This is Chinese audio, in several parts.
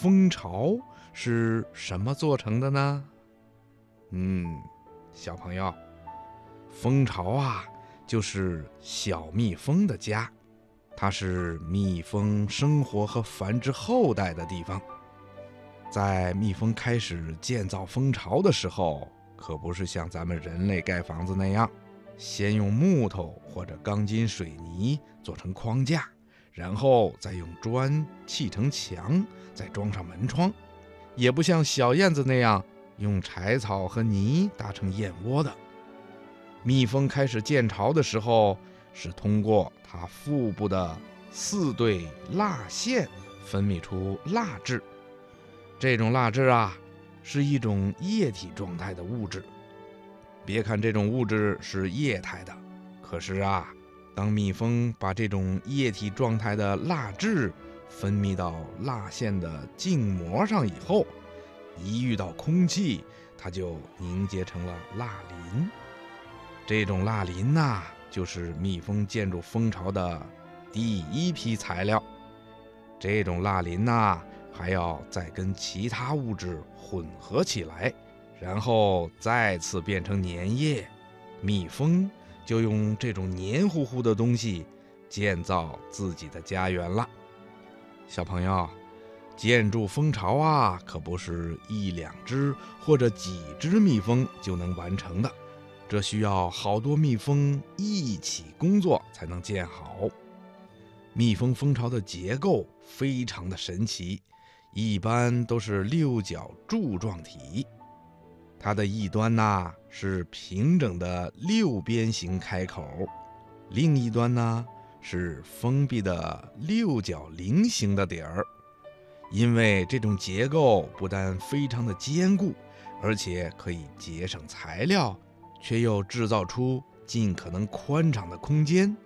蜂巢是什么做成的呢？嗯，小朋友，蜂巢啊，就是小蜜蜂的家。它是蜜蜂生活和繁殖后代的地方。在蜜蜂开始建造蜂巢的时候，可不是像咱们人类盖房子那样，先用木头或者钢筋水泥做成框架，然后再用砖砌成墙，再装上门窗；也不像小燕子那样用柴草和泥搭成燕窝的。蜜蜂开始建巢的时候。是通过它腹部的四对蜡腺分泌出蜡质。这种蜡质啊，是一种液体状态的物质。别看这种物质是液态的，可是啊，当蜜蜂把这种液体状态的蜡质分泌到蜡腺的静膜上以后，一遇到空气，它就凝结成了蜡磷。这种蜡磷呐。就是蜜蜂建筑蜂巢的第一批材料。这种蜡磷呐，还要再跟其他物质混合起来，然后再次变成粘液。蜜蜂就用这种黏糊糊的东西建造自己的家园了。小朋友，建筑蜂巢啊，可不是一两只或者几只蜜蜂就能完成的。这需要好多蜜蜂一起工作才能建好。蜜蜂蜂巢的结构非常的神奇，一般都是六角柱状体，它的一端呢是平整的六边形开口，另一端呢是封闭的六角菱形的底儿。因为这种结构不但非常的坚固，而且可以节省材料。却又制造出尽可能宽敞的空间，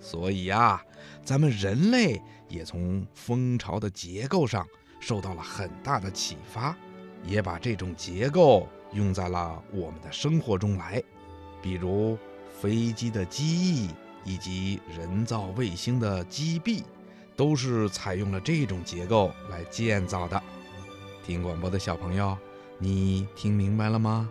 所以呀，咱们人类也从蜂巢的结构上受到了很大的启发，也把这种结构用在了我们的生活中来。比如飞机的机翼以及人造卫星的机臂，都是采用了这种结构来建造的。听广播的小朋友，你听明白了吗？